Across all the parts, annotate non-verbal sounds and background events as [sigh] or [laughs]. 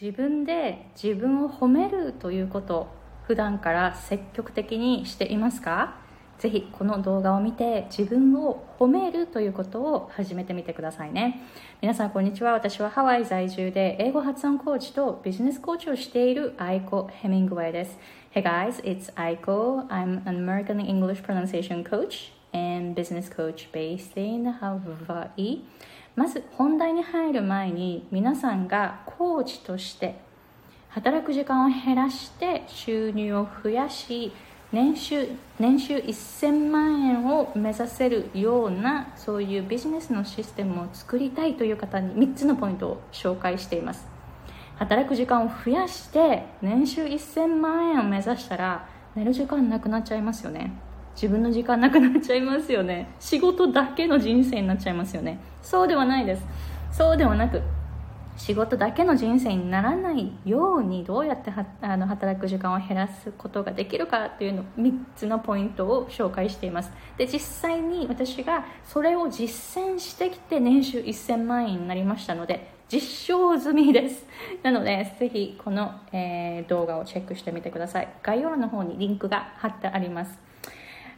自分で自分を褒めるということ普段から積極的にしていますか？ぜひこの動画を見て自分を褒めるということを始めてみてくださいね。皆さんこんにちは。私はハワイ在住で英語発音コーチとビジネスコーチをしているアイコ・ヘミングウェイです。Hey guys, it's Aiko. I'm an American English pronunciation coach and business coach based in Hawaii. まず本題に入る前に皆さんがコーチとして働く時間を減らして収入を増やし年収年収1000万円を目指せるようなそういうビジネスのシステムを作りたいという方に3つのポイントを紹介しています。働く時間を増やして年収1000万円を目指したら寝る時間なくなっちゃいますよね。自分の時間なくなっちゃいますよね。仕事だけの人生になっちゃいますよね。そうではないです。そうではなく仕事だけの人生にならないようにどうやってあの働く時間を減らすことができるかというの3つのポイントを紹介しています。で実際に私がそれを実践してきて年収1000万円になりましたので実証済みです。なのでぜひこの、えー、動画をチェックしてみてください。概要欄の方にリンクが貼ってあります。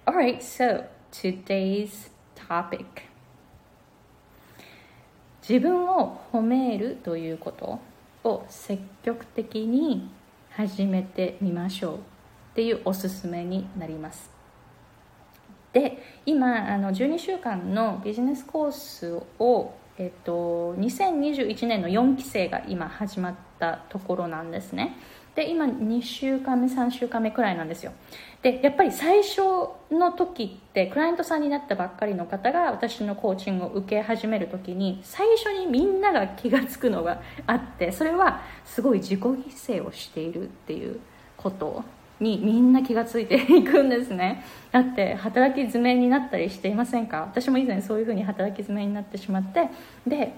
Alright, so today's topic. 自分を褒めるということを積極的に始めてみましょうっていうおすすめになります。で今あの12週間のビジネスコースを、えっと、2021年の4期生が今始まったところなんですね。で今2週間目3週間目くらいなんですよ。でやっぱり最初の時ってクライアントさんになったばっかりの方が私のコーチングを受け始める時に最初にみんなが気が付くのがあってそれはすごい自己犠牲をしているっていうことにみんな気が付いていくんですね。だって働き詰めになったりしていませんか？私も以前そういうふうに働き詰めになってしまってで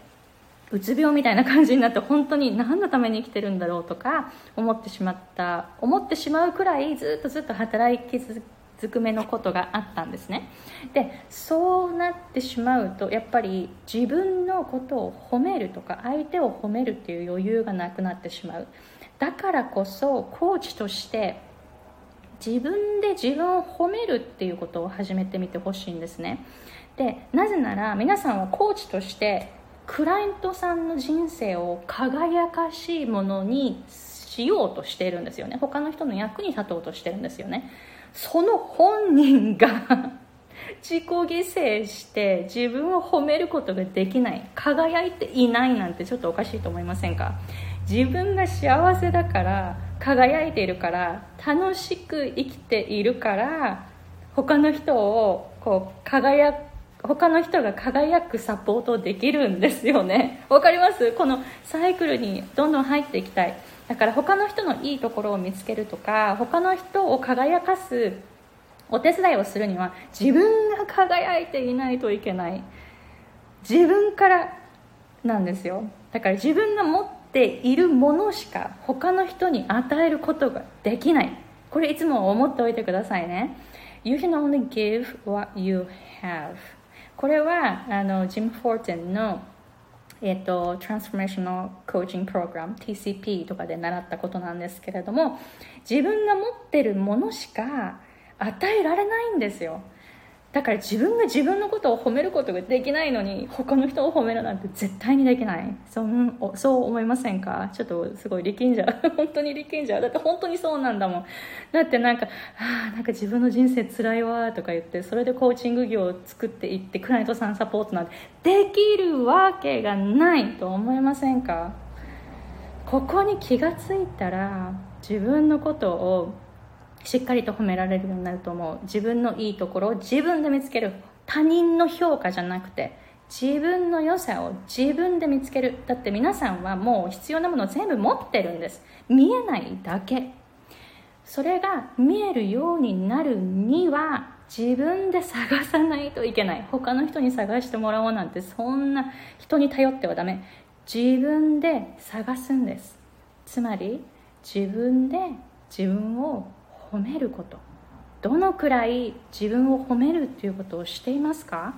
うつ病みたいな感じになって本当に何のために生きてるんだろうとか思ってしまった思ってしまうくらいずっとずっと働き続くめのことがあったんですね。でそうなってしまうとやっぱり自分のことを褒めるとか相手を褒めるっていう余裕がなくなってしまう。だからこそコーチとして自分で自分を褒めるっていうことを始めてみてほしいんですね。でなぜなら皆さんはコーチとしてクライアントさんの人生を輝かしいものにしようとしているんですよね。他の人の役に立とうとしてるんですよね。その本人が [laughs] 自己犠牲して自分を褒めることができない。輝いていないなんてちょっとおかしいと思いませんか？自分が幸せだから輝いているから楽しく生きているから他の人をこう輝他の人が輝くサポートできるんですよね。わかります？このサイクルにどんどん入っていきたい。だから他の人のいいところを見つけるとか他の人を輝かすお手伝いをするには自分が輝いていないといけない。自分からなんですよ。だから自分が持っているものしか他の人に与えることができない。これいつも思っておいてくださいね。You can only give what you have. これはあのジム・フォーテンのえーと、トランスフォーメーショナルコーチングプログラム TCP とかで習ったことなんですけれども自分が持ってるものしか与えられないんですよ。だから自分が自分のことを褒めることができないのに他の人を褒めるなんて絶対にできない。そんそう思いませんか？ちょっとすごい力んじゃう。[laughs] 本当に力んじゃう。だって本当にそうなんだもん。だってなんか「あなんか自分の人生つらいわ」とか言ってそれでコーチング業を作っていってクライアントさんサポートなんてできるわけがないと思いませんか？ここに気がついたら自分のことをしっかりと褒められるようになると思う。自分のいいところを自分で見つける。他人の評価じゃなくて自分の良さを自分で見つける。だって皆さんはもう必要なものを全部持ってるんです。見えないだけ。それが見えるようになるには自分で探さないといけない。他の人に探してもらおうなんてそんな人に頼ってはダメ。自分で探すんです。つまり自分で自分を褒めること。どのくらい自分を褒めるっていうことをしていますか？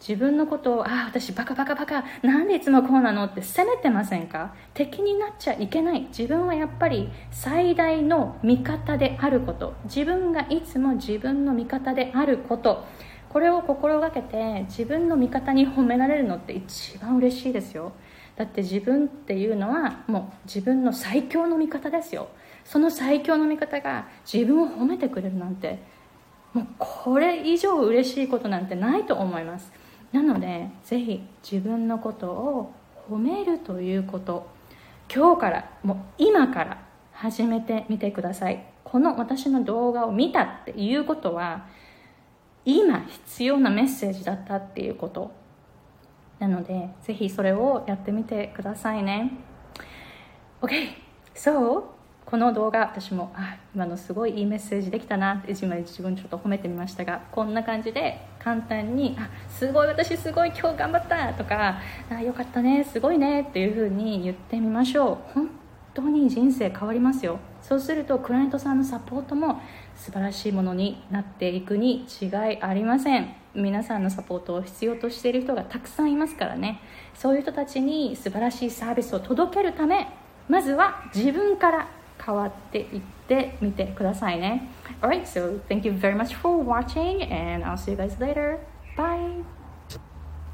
自分のことをああ私バカバカバカなんでいつもこうなのって責めてませんか？敵になっちゃいけない。自分はやっぱり最大の味方であること。自分がいつも自分の味方であること。これを心がけて自分の味方に褒められるのって一番嬉しいですよ。だって自分っていうのはもう自分の最強の味方ですよ。その最強の味方が自分を褒めてくれるなんてもうこれ以上嬉しいことなんてないと思います。なのでぜひ自分のことを褒めるということ今日からもう今から始めてみてください。この私の動画を見たっていうことは今必要なメッセージだったっていうこと。なのでぜひそれをやってみてくださいね。OK so この動画私もあ今のすごいいいメッセージできたなって自分自分ちょっと褒めてみましたがこんな感じで簡単にあすごい私すごい今日頑張ったとかあよかったねすごいねっていう風に言ってみましょう。本当に人生変わりますよ。そうするとクライアントさんのサポートも素晴らしいものになっていくに違いありません。皆さんのサポートを必要としている人がたくさんいますからねそういう人たちに素晴らしいサービスを届けるためまずは自分から変わっていってみてくださいね Alright, so thank you very much for watching and I'll see you guys later. Bye!